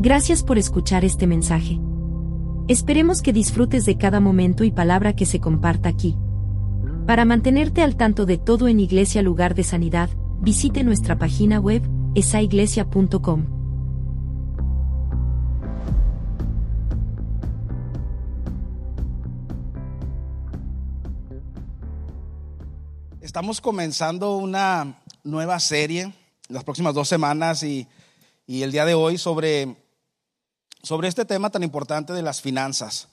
Gracias por escuchar este mensaje. Esperemos que disfrutes de cada momento y palabra que se comparta aquí. Para mantenerte al tanto de todo en Iglesia Lugar de Sanidad, visite nuestra página web, esaiglesia.com. Estamos comenzando una nueva serie las próximas dos semanas y, y el día de hoy sobre sobre este tema tan importante de las finanzas.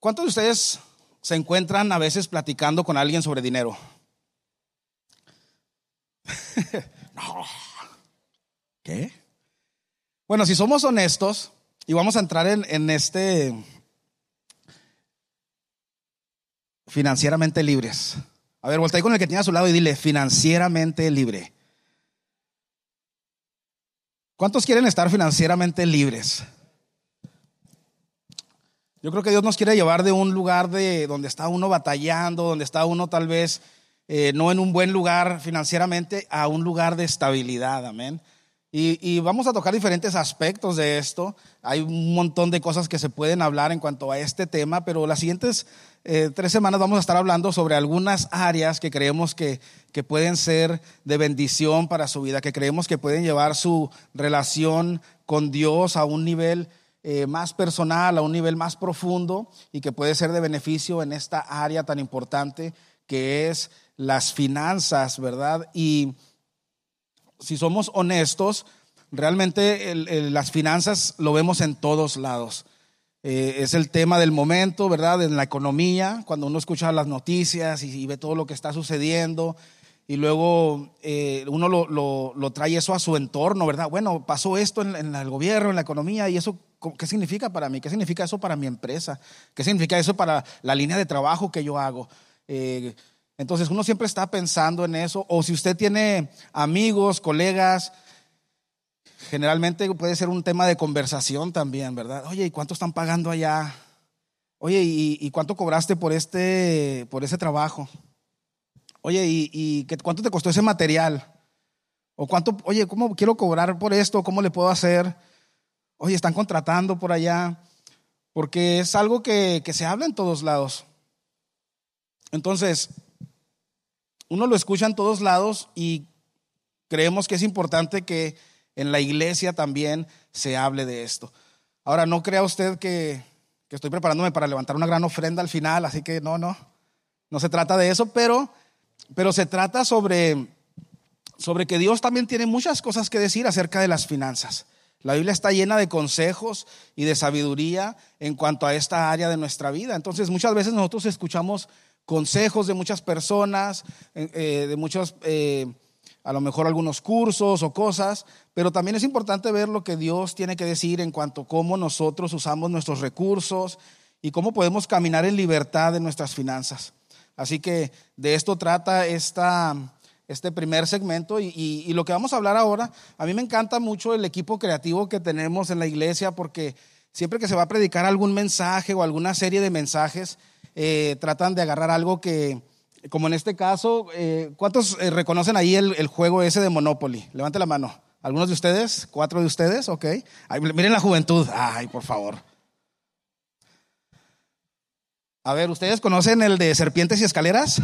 ¿Cuántos de ustedes se encuentran a veces platicando con alguien sobre dinero? no. ¿Qué? Bueno, si somos honestos, y vamos a entrar en, en este financieramente libres. A ver, voltea con el que tiene a su lado y dile, financieramente libre. ¿Cuántos quieren estar financieramente libres? Yo creo que Dios nos quiere llevar de un lugar de donde está uno batallando, donde está uno tal vez eh, no en un buen lugar financieramente, a un lugar de estabilidad, amén. Y, vamos a tocar diferentes aspectos de esto. Hay un montón de cosas que se pueden hablar en cuanto a este tema, pero las siguientes eh, tres semanas vamos a estar hablando sobre algunas áreas que creemos que, que pueden ser de bendición para su vida, que creemos que pueden llevar su relación con Dios a un nivel eh, más personal, a un nivel más profundo y que puede ser de beneficio en esta área tan importante que es las finanzas, ¿verdad? Y si somos honestos, realmente las finanzas lo vemos en todos lados. Eh, es el tema del momento, ¿verdad? En la economía, cuando uno escucha las noticias y, ve todo lo que está sucediendo y luego eh, uno lo, trae eso a su entorno, ¿verdad? Bueno, pasó esto en, el gobierno, en la economía y eso, ¿qué significa para mí? ¿Qué significa eso para mi empresa? ¿Qué significa eso para la línea de trabajo que yo hago? Eh, entonces uno siempre está pensando en eso. O si usted tiene amigos, colegas, generalmente puede ser un tema de conversación también, ¿verdad? Oye, ¿y cuánto están pagando allá? Oye, ¿y, cuánto cobraste por, este, por ese trabajo? Oye, ¿y, cuánto te costó ese material? O cuánto, oye, ¿cómo quiero cobrar por esto? ¿Cómo le puedo hacer? Oye, están contratando por allá. Porque es algo que, que se habla en todos lados. Entonces, uno lo escucha en todos lados y creemos que es importante que en la iglesia también se hable de esto. Ahora, no crea usted que, estoy preparándome para levantar una gran ofrenda al final, así que no, no, no se trata de eso, pero, pero se trata sobre, sobre que Dios también tiene muchas cosas que decir acerca de las finanzas. La Biblia está llena de consejos y de sabiduría en cuanto a esta área de nuestra vida. Entonces muchas veces nosotros escuchamos consejos de muchas personas, eh, de muchos, eh, a lo mejor algunos cursos o cosas, pero también es importante ver lo que Dios tiene que decir en cuanto a cómo nosotros usamos nuestros recursos y cómo podemos caminar en libertad en nuestras finanzas. Así que de esto trata esta, este primer segmento y, lo que vamos a hablar ahora, a mí me encanta mucho el equipo creativo que tenemos en la iglesia porque siempre que se va a predicar algún mensaje o alguna serie de mensajes, eh, tratan de agarrar algo que, como en este caso, eh, ¿cuántos eh, reconocen ahí el, juego ese de Monopoly? Levante la mano. ¿Algunos de ustedes? ¿Cuatro de ustedes? Ok. miren la juventud. Ay, por favor. A ver, ¿ustedes conocen el de serpientes y escaleras?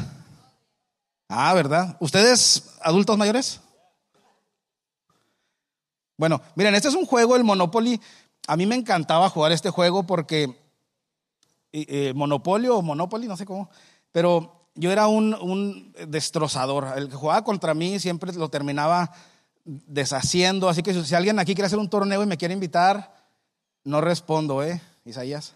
Ah, ¿verdad? ¿Ustedes adultos mayores? Bueno, miren, este es un juego, el Monopoly. A mí me encantaba jugar este juego porque eh, Monopolio o Monopoly, no sé cómo, pero yo era un, destrozador. El que jugaba contra mí siempre lo terminaba deshaciendo. Así que si alguien aquí quiere hacer un torneo y me quiere invitar, no respondo, ¿eh? Isaías.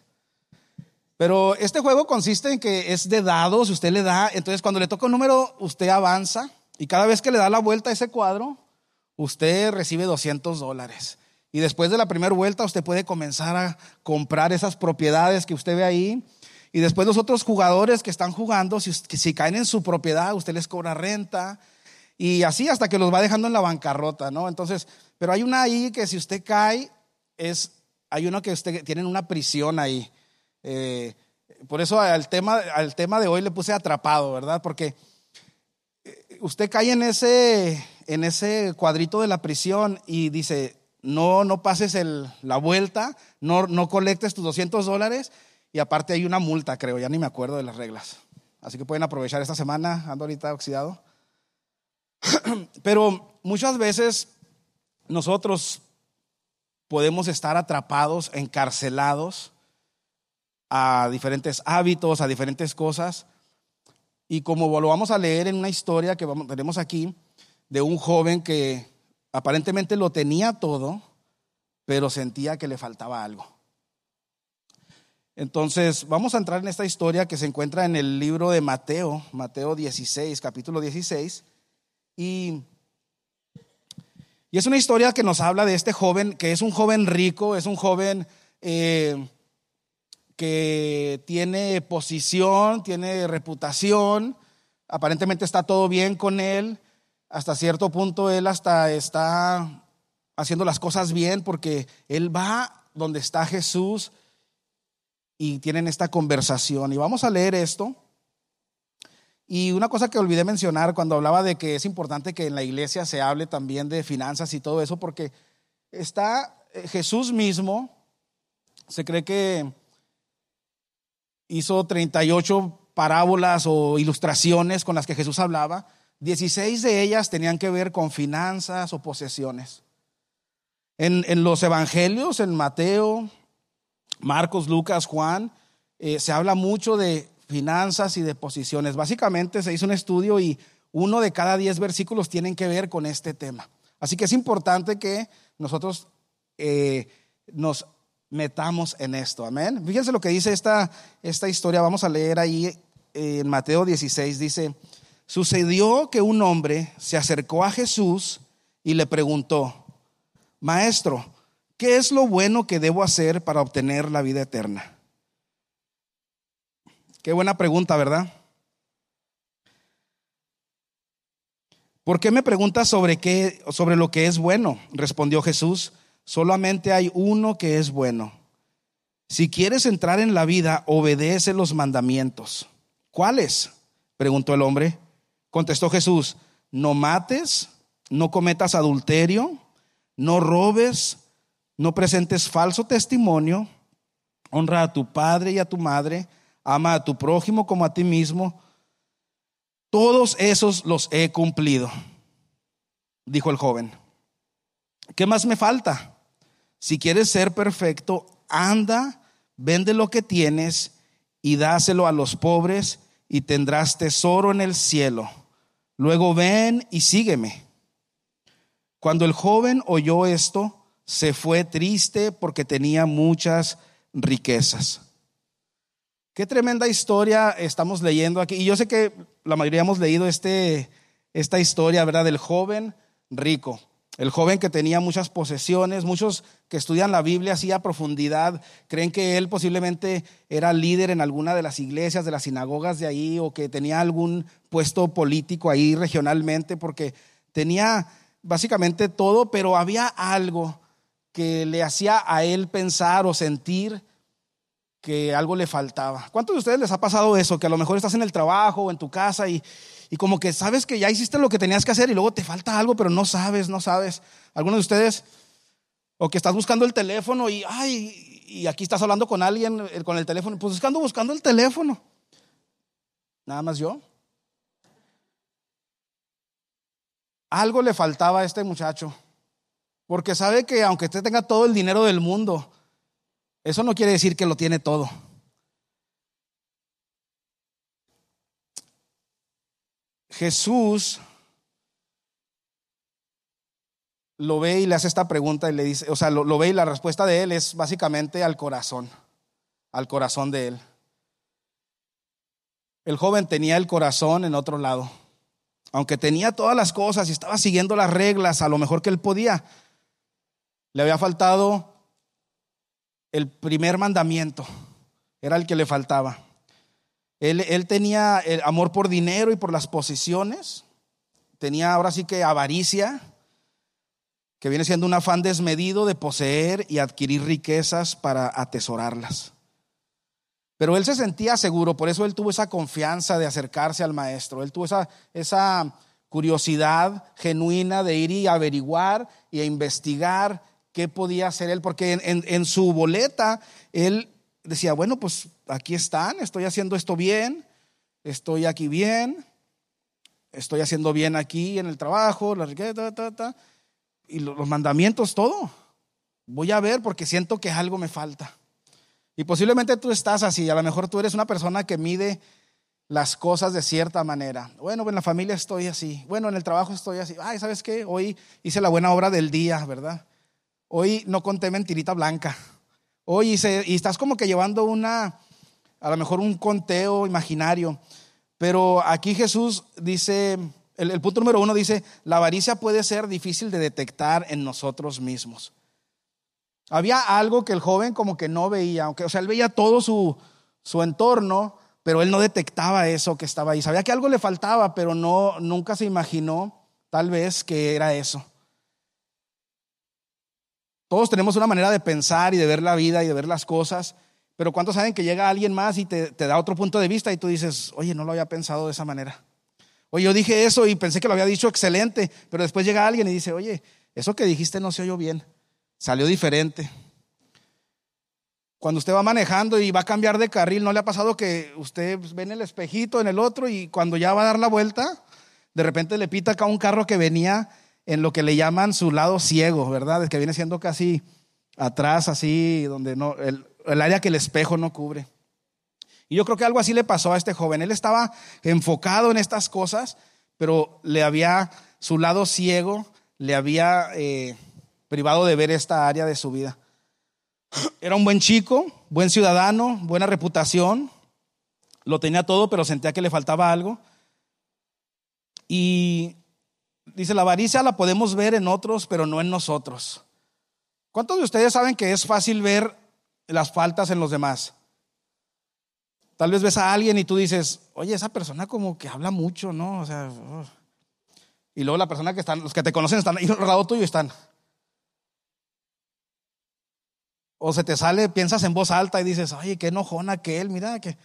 Pero este juego consiste en que es de dados, usted le da, entonces cuando le toca un número, usted avanza y cada vez que le da la vuelta a ese cuadro, usted recibe 200 dólares. Y después de la primera vuelta usted puede comenzar a comprar esas propiedades que usted ve ahí. Y después los otros jugadores que están jugando, si, si caen en su propiedad, usted les cobra renta. Y así hasta que los va dejando en la bancarrota, ¿no? Entonces, pero hay una ahí que si usted cae, es, hay uno que usted tienen una prisión ahí. Eh, por eso al tema, al tema de hoy le puse atrapado, ¿verdad? Porque eh, usted cae en ese, en ese cuadrito de la prisión y dice, no, no pases la vuelta, no, no colectes tus 200 dólares y aparte hay una multa, creo, ya ni me acuerdo de las reglas. Así que pueden aprovechar esta semana, ando ahorita oxidado. Pero muchas veces nosotros podemos estar atrapados, encarcelados a diferentes hábitos, a diferentes cosas. Y como lo vamos a leer en una historia que tenemos aquí, de un joven que aparentemente lo tenía todo, pero sentía que le faltaba algo. Entonces, vamos a entrar en esta historia que se encuentra en el libro de Mateo, Mateo 16, capítulo 16. Y, y es una historia que nos habla de este joven, que es un joven rico, es un joven eh, que tiene posición, tiene reputación, aparentemente está todo bien con él, hasta cierto punto él hasta está haciendo las cosas bien porque él va donde está Jesús y tienen esta conversación. Y vamos a leer esto. Y una cosa que olvidé mencionar cuando hablaba de que es importante que en la iglesia se hable también de finanzas y todo eso, porque está eh, Jesús mismo, se cree que hizo 38 parábolas o ilustraciones con las que Jesús hablaba, 16 de ellas tenían que ver con finanzas o posesiones. En, los evangelios, en Mateo, Marcos, Lucas, Juan, eh, se habla mucho de finanzas y de posiciones. Básicamente se hizo un estudio y uno de cada diez versículos tienen que ver con este tema. Así que es importante que nosotros eh, nos metamos en esto. Amén. Fíjense lo que dice esta, esta historia. Vamos a leer ahí eh, en Mateo 16. Dice, Sucedió que un hombre se acercó a Jesús y le preguntó, Maestro, ¿qué es lo bueno que debo hacer para obtener la vida eterna? Qué buena pregunta, ¿verdad? ¿Por qué me preguntas sobre qué sobre lo que es bueno? respondió Jesús. Solamente hay uno que es bueno. Si quieres entrar en la vida, obedece los mandamientos. ¿Cuáles? preguntó el hombre. Contestó Jesús, no mates, no cometas adulterio, no robes, no presentes falso testimonio, honra a tu padre y a tu madre, ama a tu prójimo como a ti mismo. Todos esos los he cumplido, dijo el joven. ¿Qué más me falta? Si quieres ser perfecto, anda, vende lo que tienes y dáselo a los pobres y tendrás tesoro en el cielo Luego ven y sígueme. Cuando el joven oyó esto, se fue triste porque tenía muchas riquezas. Qué tremenda historia estamos leyendo aquí. Y yo sé que la mayoría hemos leído este, esta historia, ¿verdad? Del joven rico. El joven que tenía muchas posesiones, muchos que estudian la Biblia así a profundidad, creen que él posiblemente era líder en alguna de las iglesias, de las sinagogas de ahí, o que tenía algún puesto político ahí regionalmente, porque tenía básicamente todo, pero había algo que le hacía a él pensar o sentir que algo le faltaba. ¿Cuántos de ustedes les ha pasado eso? Que a lo mejor estás en el trabajo o en tu casa y, y como que sabes que ya hiciste lo que tenías que hacer y luego te falta algo, pero no sabes, no sabes. Algunos de ustedes, o que estás buscando el teléfono y, ay, y aquí estás hablando con alguien eh, con el teléfono, pues buscando, buscando el teléfono. Nada más yo. Algo le faltaba a este muchacho, porque sabe que aunque usted tenga todo el dinero del mundo, eso no quiere decir que lo tiene todo. Jesús lo ve y le hace esta pregunta y le dice, o sea, lo, ve y la respuesta de él es básicamente al corazón, al corazón de él. El joven tenía el corazón en otro lado. Aunque tenía todas las cosas y estaba siguiendo las reglas a lo mejor que él podía, le había faltado el primer mandamiento. Era el que le faltaba. Él, tenía el amor por dinero y por las posiciones. Tenía ahora sí que avaricia, que viene siendo un afán desmedido de poseer y adquirir riquezas para atesorarlas. Pero él se sentía seguro, por eso él tuvo esa confianza de acercarse al maestro. Él tuvo esa, esa curiosidad genuina de ir y averiguar y investigar qué podía hacer él, porque en, su boleta él decía, bueno, pues aquí están, estoy haciendo esto bien, estoy aquí bien, estoy haciendo bien aquí en el trabajo, la riqueza, y los mandamientos, todo. Voy a ver porque siento que algo me falta. Y posiblemente tú estás así, a lo mejor tú eres una persona que mide las cosas de cierta manera. Bueno, en la familia estoy así, bueno, en el trabajo estoy así. Ay, ¿sabes qué? Hoy hice la buena obra del día, ¿verdad? Hoy no conté mentirita blanca. Hice, y estás como que llevando una, a lo mejor un conteo imaginario. Pero aquí Jesús dice, el, el punto número uno dice, la avaricia puede ser difícil de detectar en nosotros mismos. Había algo que el joven como que no veía, aunque, o sea, él veía todo su, su entorno, pero él no detectaba eso que estaba ahí. Sabía que algo le faltaba, pero no, nunca se imaginó tal vez que era eso. Todos tenemos una manera de pensar y de ver la vida y de ver las cosas, pero ¿cuántos saben que llega alguien más y te, te da otro punto de vista y tú dices, oye, no lo había pensado de esa manera? Oye, yo dije eso y pensé que lo había dicho excelente, pero después llega alguien y dice, oye, eso que dijiste no se oyó bien, salió diferente. Cuando usted va manejando y va a cambiar de carril, ¿no le ha pasado que usted ve en el espejito, en el otro, y cuando ya va a dar la vuelta, de repente le pita acá un carro que venía en lo que le llaman su lado ciego, ¿verdad? Que viene siendo casi atrás, así, donde no, el, el área que el espejo no cubre. Y yo creo que algo así le pasó a este joven. Él estaba enfocado en estas cosas, pero le había, su lado ciego, le había eh, privado de ver esta área de su vida. Era un buen chico, buen ciudadano, buena reputación, lo tenía todo, pero sentía que le faltaba algo. Y dice, la avaricia la podemos ver en otros, pero no en nosotros. ¿Cuántos de ustedes saben que es fácil ver las faltas en los demás? Tal vez ves a alguien y tú dices, oye, esa persona como que habla mucho, ¿no? O sea, y luego la persona que están, los que te conocen están ahí al lado tuyo y están. O se te sale, piensas en voz alta y dices, oye, qué que él, mira que.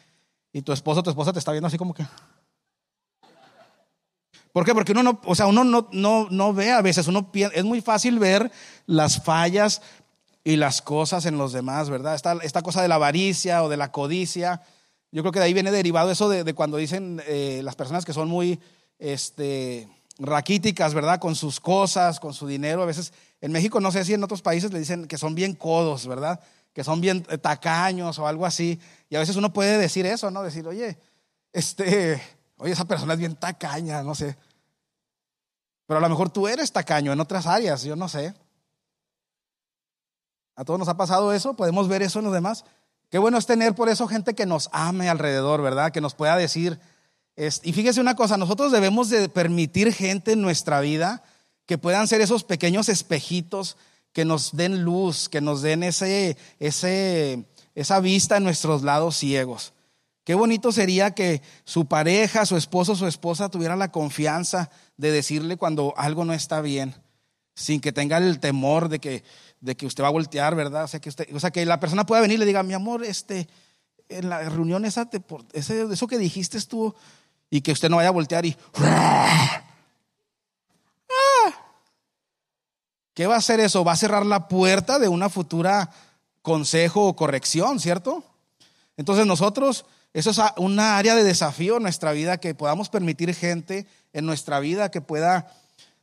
Y tu esposo, tu esposa te está viendo así como que. ¿Por qué? Porque uno no, o sea, uno no, no, no ve a veces, uno es muy fácil ver las fallas y las cosas en los demás, ¿verdad? Esta, esta cosa de la avaricia o de la codicia, yo creo que de ahí viene derivado eso de, cuando dicen eh, las personas que son muy este, raquíticas, ¿verdad? Con sus cosas, con su dinero, a veces en México, no sé si en otros países le dicen que son bien codos, ¿verdad? Que son bien eh, tacaños o algo así. Y a veces uno puede decir eso, ¿no? Decir, oye, este, oye, esa persona es bien tacaña, no sé. Pero a lo mejor tú eres tacaño en otras áreas, yo no sé. A todos nos ha pasado eso, podemos ver eso en los demás. Qué bueno es tener por eso gente que nos ame alrededor, ¿verdad? Que nos pueda decir. y fíjese una cosa, nosotros debemos de permitir gente en nuestra vida que puedan ser esos pequeños espejitos que nos den luz, que nos den ese, ese, esa vista en nuestros lados ciegos. Qué bonito sería que su pareja, su esposo, su esposa tuviera la confianza de decirle cuando algo no está bien, sin que tenga el temor de que, de que usted va a voltear, ¿verdad? O sea, que, usted, o sea, que la persona pueda venir y le diga, mi amor, este, en la reunión esa, eso que dijiste estuvo, y que usted no vaya a voltear y... ¿Qué va a hacer eso? Va a cerrar la puerta de una futura consejo o corrección, ¿cierto? Entonces nosotros, eso es una área de desafío en nuestra vida, que podamos permitir gente en nuestra vida que pueda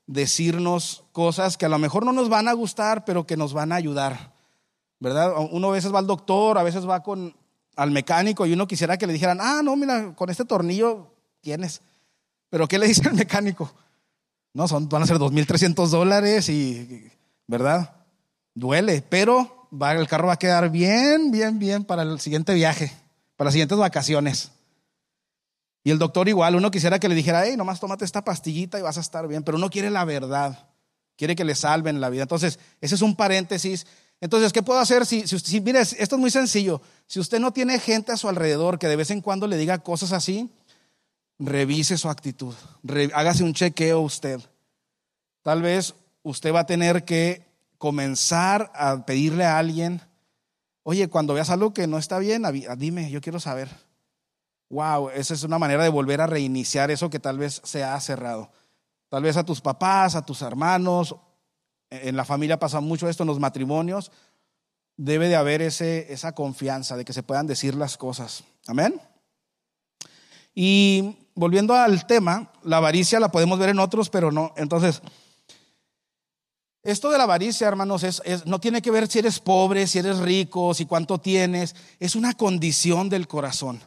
decirnos cosas que a lo mejor no nos van a gustar, pero que nos van a ayudar. ¿Verdad? Uno a veces va al doctor, a veces va con, al mecánico y uno quisiera que le dijeran, ah, no, mira, con este tornillo tienes. Pero ¿qué le dice el mecánico? No, son, van a ser 2.300 dólares y, ¿verdad? Duele, pero va, el carro va a quedar bien, bien, bien para el siguiente viaje, para las siguientes vacaciones. Y el doctor igual, uno quisiera que le dijera, hey, nomás tómate esta pastillita y vas a estar bien, pero uno quiere la verdad, quiere que le salven la vida. Entonces, ese es un paréntesis. Entonces, ¿qué puedo hacer si, si, mire, esto es muy sencillo. Si usted no tiene gente a su alrededor que de vez en cuando le diga cosas así, revise su actitud, hágase un chequeo usted. Tal vez usted va a tener que comenzar a pedirle a alguien, oye, cuando veas algo que no está bien, dime, yo quiero saber. Wow, esa es una manera de volver a reiniciar eso que tal vez se ha cerrado. Tal vez a tus papás, a tus hermanos, en la familia pasa mucho esto, en los matrimonios, debe de haber ese, esa confianza de que se puedan decir las cosas. Amén. Y volviendo al tema, la avaricia la podemos ver en otros, pero no. Entonces, esto de la avaricia, hermanos, no tiene que ver si eres pobre, si eres rico, si cuánto tienes. Es una condición del corazón.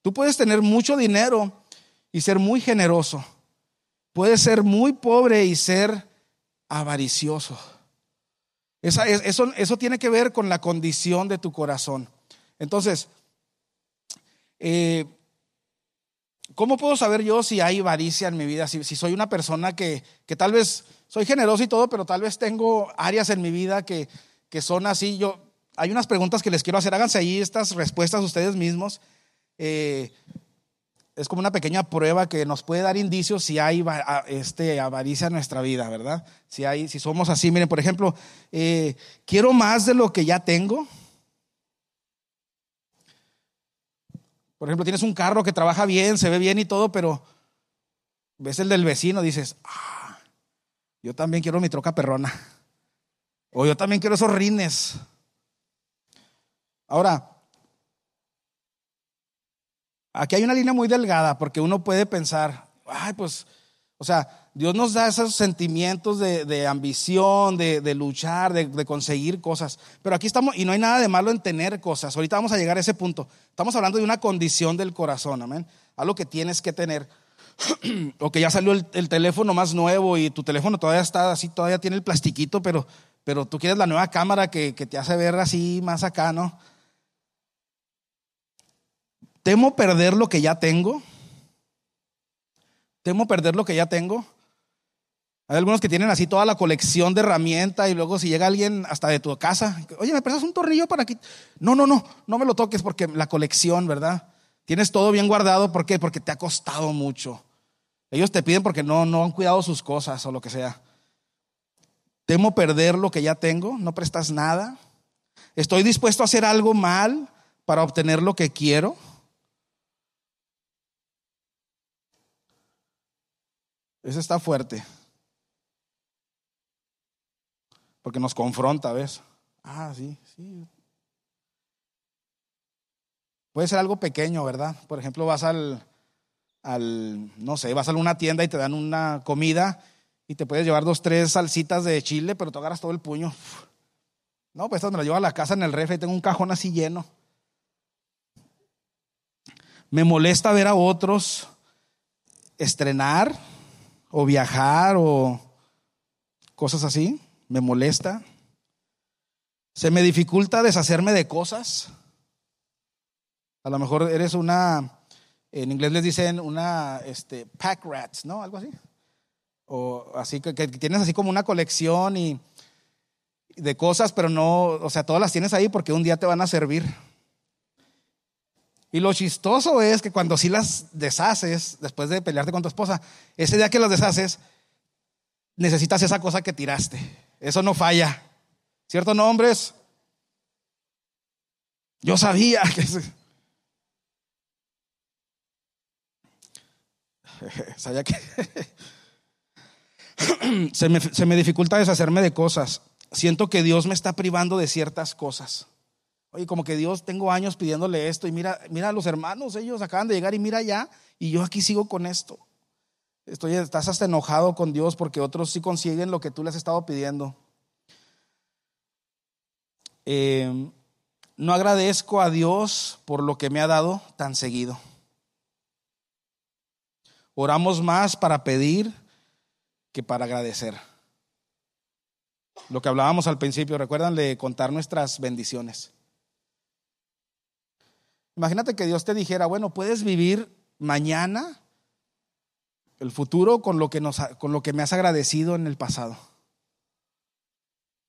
Tú puedes tener mucho dinero y ser muy generoso. Puedes ser muy pobre y ser avaricioso. Eso, tiene que ver con la condición de tu corazón. Entonces, eh, ¿cómo puedo saber yo si hay avaricia en mi vida? Si, soy una persona que, que, tal vez soy generoso y todo, pero tal vez tengo áreas en mi vida que, que son así. Yo, hay unas preguntas que les quiero hacer. Háganse ahí estas respuestas ustedes mismos. Eh, es como una pequeña prueba que nos puede dar indicios si hay este, avaricia en nuestra vida, ¿verdad? Si, hay, si somos así, miren, por ejemplo, eh, quiero más de lo que ya tengo. Por ejemplo, tienes un carro que trabaja bien, se ve bien y todo, pero ves el del vecino, dices, yo también quiero mi troca perrona. O yo también quiero esos rines. Ahora, Aquí hay una línea muy delgada porque uno puede pensar, ay, pues, o sea, Dios nos da esos sentimientos de, ambición, de, luchar, de, conseguir cosas. Pero aquí estamos, y no hay nada de malo en tener cosas. Ahorita vamos a llegar a ese punto. Estamos hablando de una condición del corazón, amén. Algo que tienes que tener. o que ya salió el, teléfono más nuevo y tu teléfono todavía está así, todavía tiene el plastiquito, pero, pero tú quieres la nueva cámara que, que te hace ver así más acá, ¿no? Temo perder lo que ya tengo. Temo perder lo que ya tengo. Hay algunos que tienen así toda la colección de herramientas y luego si llega alguien hasta de tu casa, oye, ¿me prestas un tornillo para aquí? No, no, no, no me lo toques porque la colección, ¿verdad? Tienes todo bien guardado, ¿por qué? Porque te ha costado mucho. Ellos te piden porque no, no han cuidado sus cosas o lo que sea. Temo perder lo que ya tengo, no prestas nada. Estoy dispuesto a hacer algo mal para obtener lo que quiero. Ese está fuerte. Porque nos confronta, ¿ves? Ah, sí, sí. Puede ser algo pequeño, ¿verdad? Por ejemplo, vas al, al, no sé, vas a una tienda y te dan una comida y te puedes llevar dos, tres salsitas de chile, pero te agarras todo el puño. No, pues esto me lo llevo a la casa en el refri tengo un cajón así lleno. Me molesta ver a otros estrenar o viajar o cosas así, me molesta. Se me dificulta deshacerme de cosas. A lo mejor eres una, en inglés les dicen una este, pack rats, ¿no? Algo así. O así que, tienes así como una colección y de cosas, pero no, o sea, todas las tienes ahí porque un día te van a servir. Y lo chistoso es que cuando sí las deshaces, después de pelearte con tu esposa, ese día que las deshaces, necesitas esa cosa que tiraste. Eso no falla. ¿Cierto, no, hombres? Yo sabía que... sabía que... se, me, se me dificulta deshacerme de cosas. Siento que Dios me está privando de ciertas cosas. Oye, como que Dios tengo años pidiéndole esto y mira, mira a los hermanos, ellos acaban de llegar y mira ya, y yo aquí sigo con esto. Estoy, estás hasta enojado con Dios porque otros sí consiguen lo que tú les has estado pidiendo. Em, no agradezco a Dios por lo que me ha dado tan seguido. Oramos más para pedir que para agradecer. Lo que hablábamos al principio, recuerdan de contar nuestras bendiciones. Imagínate que Dios te dijera, bueno, puedes vivir mañana el futuro con lo que, nos, con lo que me has agradecido en el pasado.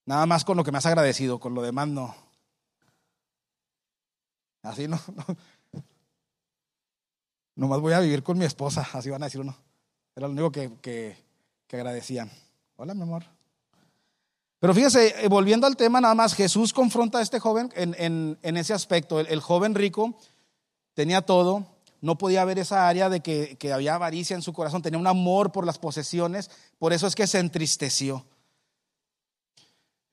Nada más con lo que me has agradecido, con lo demás no. Así no. Nomás voy a vivir con mi esposa, así van a decir uno. Era lo único que, que, que agradecían. Hola, mi amor. Pero fíjese, eh, volviendo al tema nada más, Jesús confronta a este joven en, ese aspecto. El, joven rico tenía todo, no podía ver esa área de que, que, había avaricia en su corazón, tenía un amor por las posesiones, por eso es que se entristeció.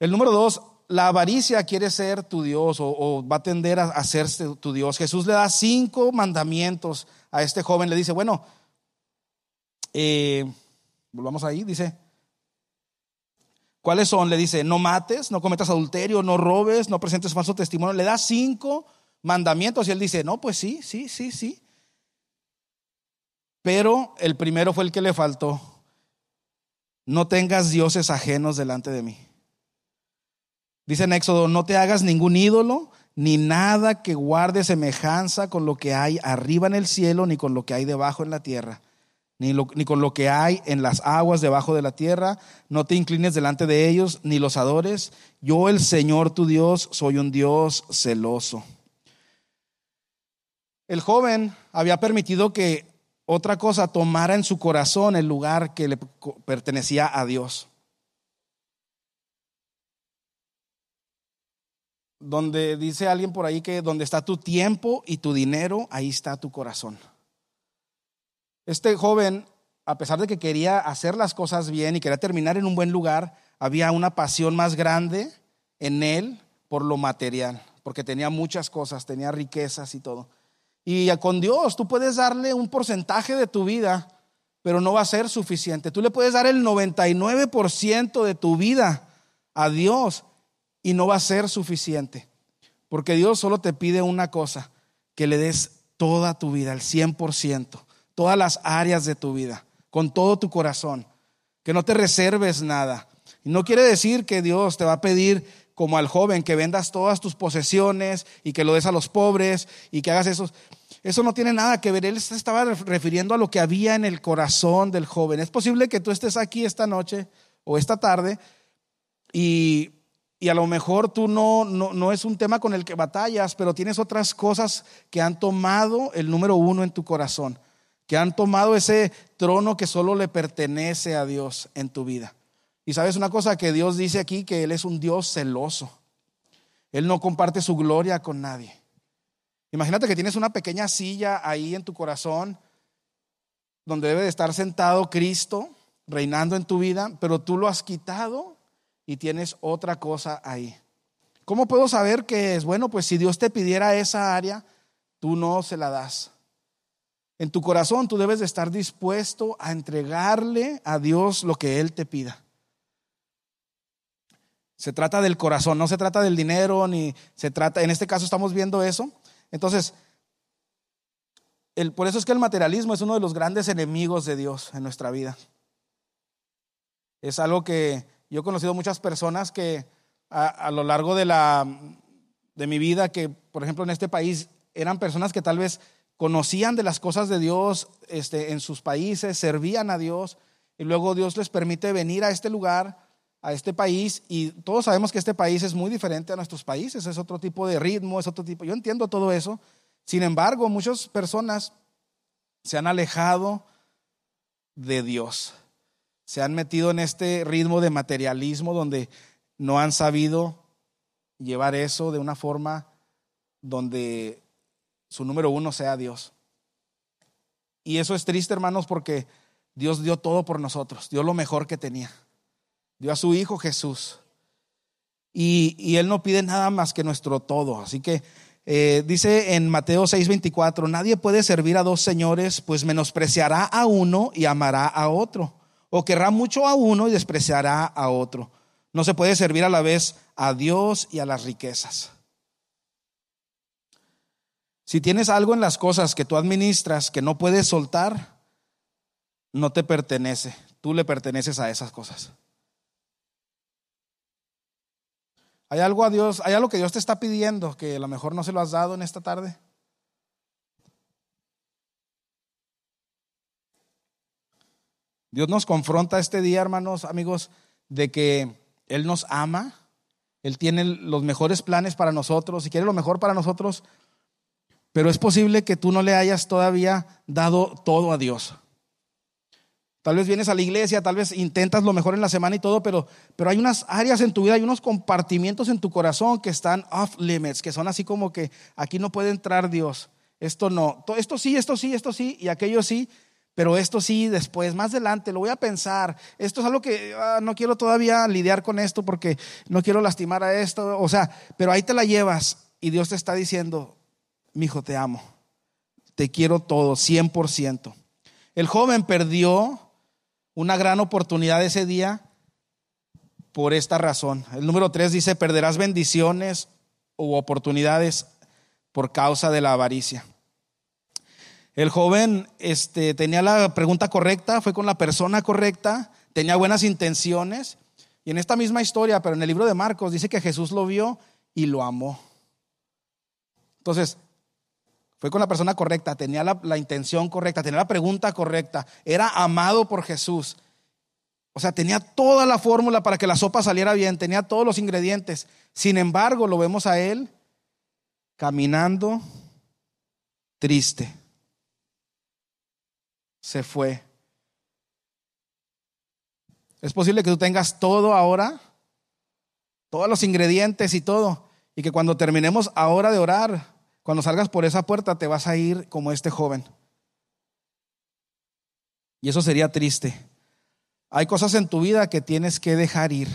El número dos, la avaricia quiere ser tu Dios o, va a tender a, hacerse tu Dios. Jesús le da cinco mandamientos a este joven. Le dice, bueno, eh, volvamos ahí, dice, ¿cuáles son? Le dice, no mates, no cometas adulterio, no robes, no presentes falso testimonio. Le da cinco mandamientos y él dice, no, pues sí, sí, sí, sí. Pero el primero fue el que le faltó. No tengas dioses ajenos delante de mí. Dice en Éxodo, no te hagas ningún ídolo, ni nada que guarde semejanza con lo que hay arriba en el cielo, ni con lo que hay debajo en la tierra, ni, ni, con lo que hay en las aguas debajo de la tierra. No te inclines delante de ellos, ni los adores. Yo, el Señor tu Dios, soy un Dios celoso. El joven había permitido que otra cosa tomara en su corazón el lugar que le pertenecía a Dios. Donde dice alguien por ahí que donde está tu tiempo y tu dinero, ahí está tu corazón. Este joven, a pesar de que quería hacer las cosas bien y quería terminar en un buen lugar, había una pasión más grande en él por lo material, porque tenía muchas cosas, tenía riquezas y todo. Y con Dios tú puedes darle un porcentaje de tu vida, pero no va a ser suficiente. Tú le puedes dar el 99% de tu vida a Dios y no va a ser suficiente. Porque Dios solo te pide una cosa, que le des toda tu vida, el 100%, todas las áreas de tu vida, con todo tu corazón, que no te reserves nada. Y no quiere decir que Dios te va a pedir como al joven, que vendas todas tus posesiones y que lo des a los pobres y que hagas eso. Eso no tiene nada que ver. Él se estaba refiriendo a lo que había en el corazón del joven. Es posible que tú estés aquí esta noche o esta tarde y, y a lo mejor tú no, no, no es un tema con el que batallas, pero tienes otras cosas que han tomado el número uno en tu corazón, que han tomado ese trono que solo le pertenece a Dios en tu vida. Y sabes una cosa que Dios dice aquí, que Él es un Dios celoso. Él no comparte su gloria con nadie. Imagínate que tienes una pequeña silla ahí en tu corazón donde debe de estar sentado Cristo reinando en tu vida, pero tú lo has quitado y tienes otra cosa ahí. ¿Cómo puedo saber que es? Bueno, pues si Dios te pidiera esa área, tú no se la das. En tu corazón tú debes de estar dispuesto a entregarle a Dios lo que Él te pida. Se trata del corazón, no se trata del dinero, ni se trata, en este caso estamos viendo eso. Entonces, el, por eso es que el materialismo es uno de los grandes enemigos de Dios en nuestra vida. Es algo que yo he conocido muchas personas que a, lo largo de, la, de mi vida, que por ejemplo en este país eran personas que tal vez conocían de las cosas de Dios este, en sus países, servían a Dios, y luego Dios les permite venir a este lugar a este país y todos sabemos que este país es muy diferente a nuestros países, es otro tipo de ritmo, es otro tipo, yo entiendo todo eso, sin embargo muchas personas se han alejado de Dios, se han metido en este ritmo de materialismo donde no han sabido llevar eso de una forma donde su número uno sea Dios. Y eso es triste, hermanos, porque Dios dio todo por nosotros, dio lo mejor que tenía dio a su Hijo Jesús. Y, Él no pide nada más que nuestro todo. Así que eh, dice en Mateo 6:24, nadie puede servir a dos señores, pues menospreciará a uno y amará a otro, o querrá mucho a uno y despreciará a otro. No se puede servir a la vez a Dios y a las riquezas. Si tienes algo en las cosas que tú administras que no puedes soltar, no te pertenece, tú le perteneces a esas cosas. ¿Hay algo a Dios, hay algo que Dios te está pidiendo que a lo mejor no se lo has dado en esta tarde? Dios nos confronta este día, hermanos, amigos, de que Él nos ama, Él tiene los mejores planes para nosotros y quiere lo mejor para nosotros, pero es posible que tú no le hayas todavía dado todo a Dios. Tal vez vienes a la iglesia, tal vez intentas lo mejor en la semana y todo, pero, pero hay unas áreas en tu vida, hay unos compartimientos en tu corazón que están off limits, que son así como que aquí no puede entrar Dios. Esto no, esto sí, esto sí, esto sí y aquello sí, pero esto sí, después, más adelante, lo voy a pensar. Esto es algo que ah, no quiero todavía lidiar con esto porque no quiero lastimar a esto. O sea, pero ahí te la llevas y Dios te está diciendo, mi hijo, te amo. Te quiero todo, 100%. El joven perdió una gran oportunidad ese día por esta razón. El número tres dice, perderás bendiciones u oportunidades por causa de la avaricia. El joven este, tenía la pregunta correcta, fue con la persona correcta, tenía buenas intenciones. Y en esta misma historia, pero en el libro de Marcos, dice que Jesús lo vio y lo amó. Entonces, fue con la persona correcta, tenía la, la, intención correcta, tenía la pregunta correcta, era amado por Jesús. O sea, tenía toda la fórmula para que la sopa saliera bien, tenía todos los ingredientes. Sin embargo, lo vemos a él caminando triste se fue. Es posible que tú tengas todo ahora, todos los ingredientes y todo, y que cuando terminemos ahora de orar, cuando salgas por esa puerta, te vas a ir como este joven. Y eso sería triste. Hay cosas en tu vida que tienes que dejar ir.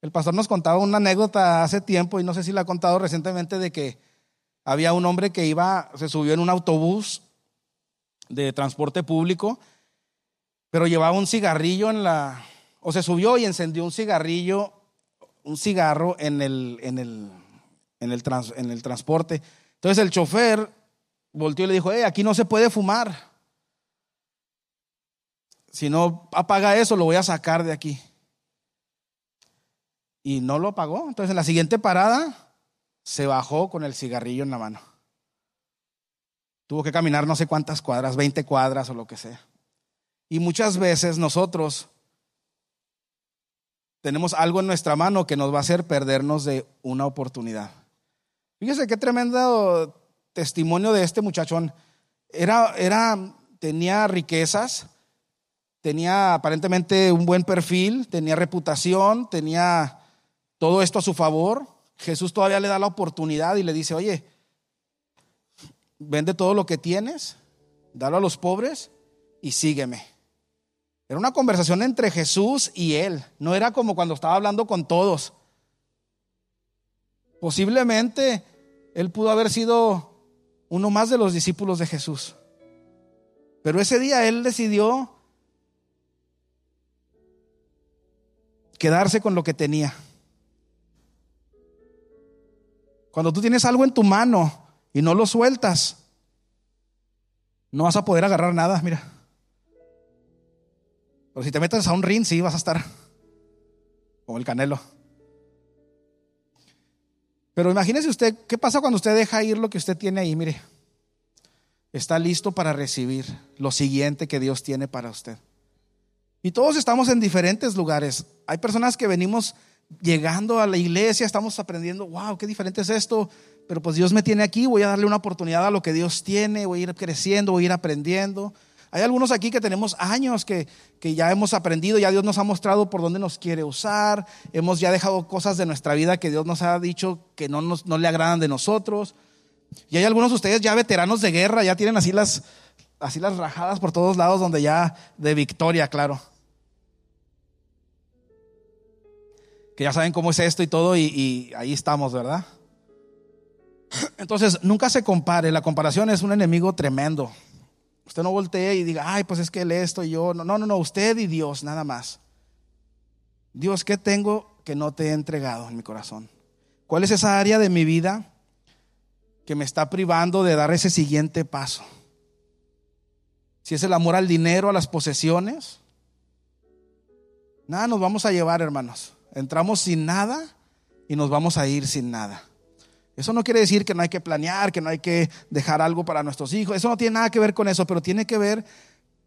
El pastor nos contaba una anécdota hace tiempo, y no sé si la ha contado recientemente, de que había un hombre que iba, se subió en un autobús de transporte público, pero llevaba un cigarrillo en la, o se subió y encendió un cigarrillo, un cigarro en el, en el, en el, en el transporte. Entonces el chofer volteó y le dijo, hey, aquí no se puede fumar. Si no apaga eso, lo voy a sacar de aquí. Y no lo apagó. Entonces en la siguiente parada se bajó con el cigarrillo en la mano. Tuvo que caminar no sé cuántas cuadras, 20 cuadras o lo que sea. Y muchas veces nosotros tenemos algo en nuestra mano que nos va a hacer perdernos de una oportunidad. Fíjese qué tremendo testimonio de este muchachón. Era, era, tenía riquezas, tenía aparentemente un buen perfil, tenía reputación, tenía todo esto a su favor. Jesús todavía le da la oportunidad y le dice, oye, vende todo lo que tienes, dalo a los pobres y sígueme. Era una conversación entre Jesús y él, no era como cuando estaba hablando con todos. Posiblemente él pudo haber sido uno más de los discípulos de Jesús. Pero ese día él decidió quedarse con lo que tenía. Cuando tú tienes algo en tu mano y no lo sueltas, no vas a poder agarrar nada, mira. Pero si te metes a un ring, sí vas a estar como el canelo. Pero imagínese usted, ¿qué pasa cuando usted deja ir lo que usted tiene ahí? Mire, está listo para recibir lo siguiente que Dios tiene para usted. Y todos estamos en diferentes lugares. Hay personas que venimos llegando a la iglesia, estamos aprendiendo, wow, qué diferente es esto pero pues Dios me tiene aquí, voy a darle una oportunidad a lo que Dios tiene, voy a ir creciendo, voy a ir aprendiendo. Hay algunos aquí que tenemos años que, ya hemos aprendido, ya Dios nos ha mostrado por dónde nos quiere usar, hemos ya dejado cosas de nuestra vida que Dios nos ha dicho que no, nos, no le agradan de nosotros. Y hay algunos de ustedes ya veteranos de guerra, ya tienen así las, así las rajadas por todos lados donde ya de victoria, claro. Que ya saben cómo es esto y todo y, ahí estamos, ¿verdad? Entonces, nunca se compare. La comparación es un enemigo tremendo. Usted no voltee y diga, ay, pues es que él esto y yo. No, no, no, usted y Dios, nada más. Dios, ¿qué tengo que no te he entregado en mi corazón? ¿Cuál es esa área de mi vida que me está privando de dar ese siguiente paso? Si es el amor al dinero, a las posesiones, nada nos vamos a llevar, hermanos. Entramos sin nada y nos vamos a ir sin nada. Eso no quiere decir que no hay que planear, que no hay que dejar algo para nuestros hijos. Eso no tiene nada que ver con eso, pero tiene que ver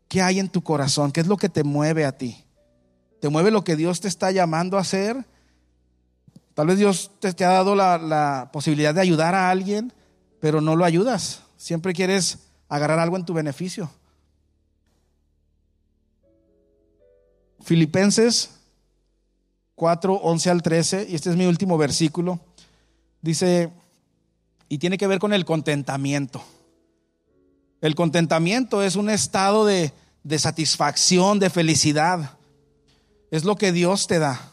qué hay en tu corazón, qué es lo que te mueve a ti. ¿Te mueve lo que Dios te está llamando a hacer? Tal vez Dios te, ha dado la, la posibilidad de ayudar a alguien, pero no lo ayudas. Siempre quieres agarrar algo en tu beneficio. Filipenses 4, 11 al 13, y este es mi último El contentamiento es un estado de, de satisfacción, de felicidad. Es lo que Dios te da.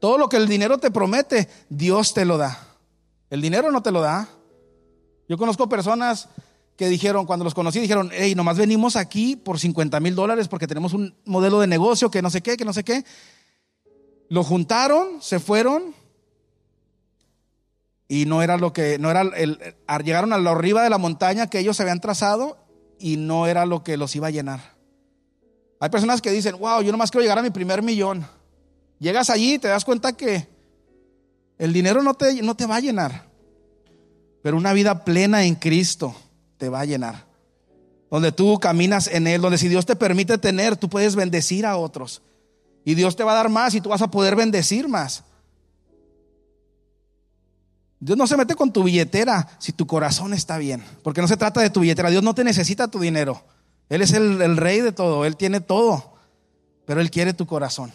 Todo lo que el dinero te promete, Dios te lo da. El dinero no te lo da. Yo conozco personas que dijeron, cuando los conocí, dijeron, hey, nomás venimos aquí por 50 mil dólares porque tenemos un modelo de negocio que no sé qué, que no sé qué. Lo juntaron, se fueron y no era lo que, no era el, llegaron a la arriba de la montaña que ellos se habían trazado y no era lo que los iba a llenar. Hay personas que dicen, wow, yo nomás quiero llegar a mi primer millón. Llegas allí y te das cuenta que el dinero no te, no te va a llenar, pero una vida plena en Cristo te va a llenar. Donde tú caminas en Él, donde si Dios te permite tener, tú puedes bendecir a otros. Y Dios te va a dar más y tú vas a poder bendecir más. Dios no se mete con tu billetera si tu corazón está bien, porque no se trata de tu billetera. Dios no te necesita tu dinero. Él es el, rey de todo, Él tiene todo, pero Él quiere tu corazón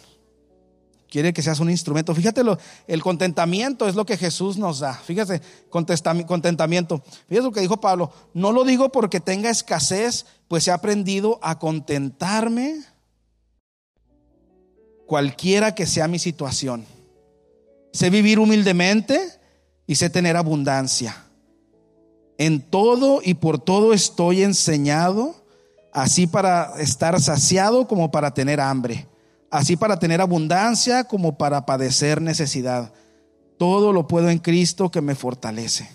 quiere que seas un instrumento. Fíjate, el contentamiento es lo que Jesús nos da. Fíjate, contentamiento. Fíjate lo que dijo Pablo. No lo digo porque tenga escasez, pues he aprendido a contentarme cualquiera que sea mi situación. Sé vivir humildemente y sé tener abundancia. En todo y por todo estoy enseñado, así para estar saciado como para tener hambre así para tener abundancia como para padecer necesidad. Todo lo puedo en Cristo que me fortalece.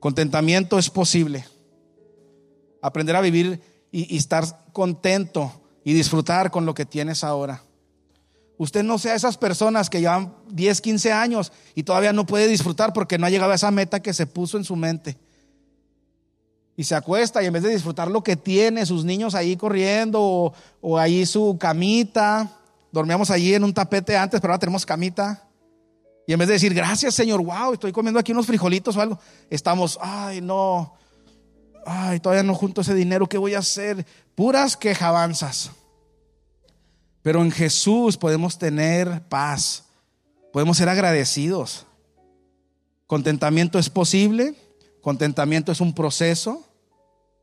Contentamiento es posible. Aprender a vivir y, estar contento y disfrutar con lo que tienes ahora. Usted no sea esas personas que llevan 10, 15 años y todavía no puede disfrutar porque no ha llegado a esa meta que se puso en su mente y se acuesta y en vez de disfrutar lo que tiene, sus niños ahí corriendo o, ahí su camita, dormíamos allí en un tapete antes, pero ahora tenemos camita. Y en vez de decir, gracias Señor, wow, estoy comiendo aquí unos frijolitos o algo, estamos, ay, no, ay, todavía no junto ese dinero, ¿qué voy a hacer? Puras quejabanzas. Pero en Jesús podemos tener paz, podemos ser agradecidos. Contentamiento es posible, contentamiento es un proceso,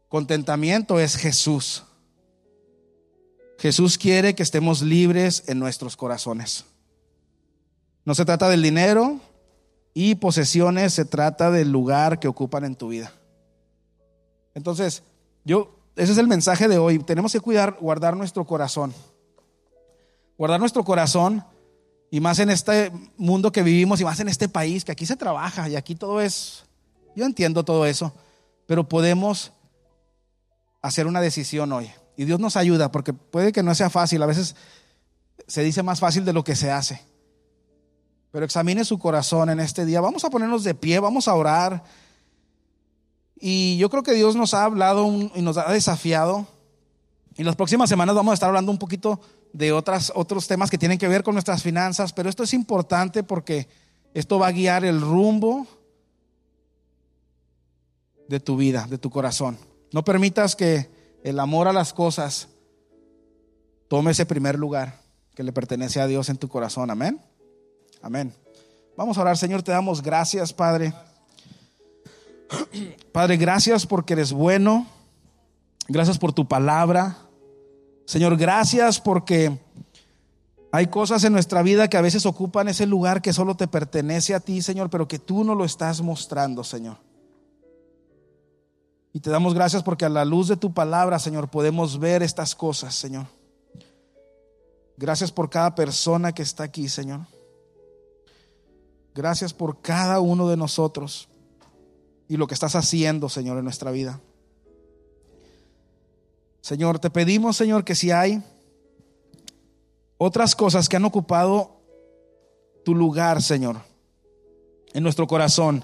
Contentamiento es Jesús. Jesús quiere que estemos libres en nuestros corazones. No se trata del dinero y posesiones, se trata del lugar que ocupan en tu vida. Entonces, yo, ese es el mensaje de hoy. Tenemos que cuidar, guardar nuestro corazón. Guardar nuestro corazón y más en este mundo que vivimos y más en este país, que aquí se trabaja y aquí todo es, yo entiendo todo eso, pero podemos hacer una decisión hoy. Y Dios nos ayuda porque puede que no sea fácil, a veces se dice más fácil de lo que se hace. Pero examine su corazón en este día. Vamos a ponernos de pie, vamos a orar. Y yo creo que Dios nos ha hablado y nos ha desafiado. Y las próximas semanas vamos a estar hablando un poquito de otras, otros temas que tienen que ver con nuestras finanzas, pero esto es importante porque esto va a guiar el rumbo de tu vida, de tu corazón. No permitas que el amor a las cosas tome ese primer lugar que le pertenece a Dios en tu corazón. Amén. Amén. Vamos a orar, Señor, te damos gracias, Padre. Padre, gracias porque eres bueno. Gracias por tu palabra. Señor, gracias porque hay cosas en nuestra vida que a veces ocupan ese lugar que solo te pertenece a ti, Señor, pero que tú no lo estás mostrando, Señor. Y te damos gracias porque a la luz de tu palabra, Señor, podemos ver estas cosas, Señor. Gracias por cada persona que está aquí, Señor. Gracias por cada uno de nosotros y lo que estás haciendo, Señor, en nuestra vida. Señor, te pedimos, Señor, que si hay otras cosas que han ocupado tu lugar, Señor, en nuestro corazón,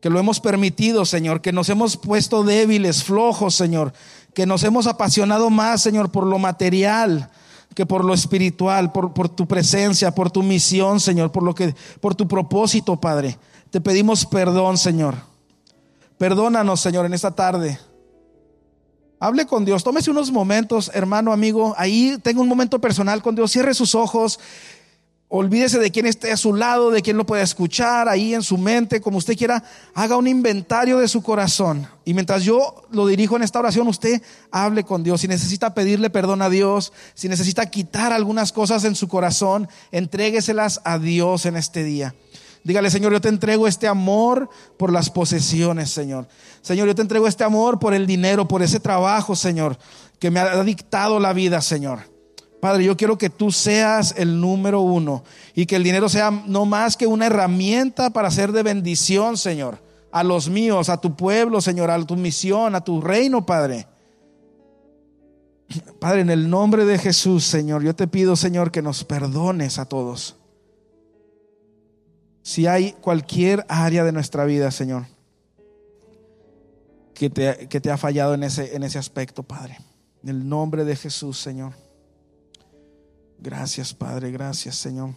que lo hemos permitido, Señor, que nos hemos puesto débiles, flojos, Señor, que nos hemos apasionado más, Señor, por lo material que por lo espiritual, por, tu presencia, por tu misión, Señor, por lo que, por tu propósito, Padre. Te pedimos perdón, Señor. Perdónanos, Señor, en esta tarde. Hable con Dios. Tómese unos momentos, hermano, amigo. Ahí tenga un momento personal con Dios. Cierre sus ojos. Olvídese de quién esté a su lado, de quién lo pueda escuchar, ahí en su mente, como usted quiera, haga un inventario de su corazón. Y mientras yo lo dirijo en esta oración, usted hable con Dios. Si necesita pedirle perdón a Dios, si necesita quitar algunas cosas en su corazón, entrégueselas a Dios en este día. Dígale, Señor, yo te entrego este amor por las posesiones, Señor. Señor, yo te entrego este amor por el dinero, por ese trabajo, Señor, que me ha dictado la vida, Señor. Padre, yo quiero que tú seas el número uno y que el dinero sea no más que una herramienta para ser de bendición, Señor, a los míos, a tu pueblo, Señor, a tu misión, a tu reino, Padre. Padre, en el nombre de Jesús, Señor, yo te pido, Señor, que nos perdones a todos. Si hay cualquier área de nuestra vida, Señor, que te, que te ha fallado en ese, en ese aspecto, Padre. En el nombre de Jesús, Señor. Gracias, Padre, gracias, Señor.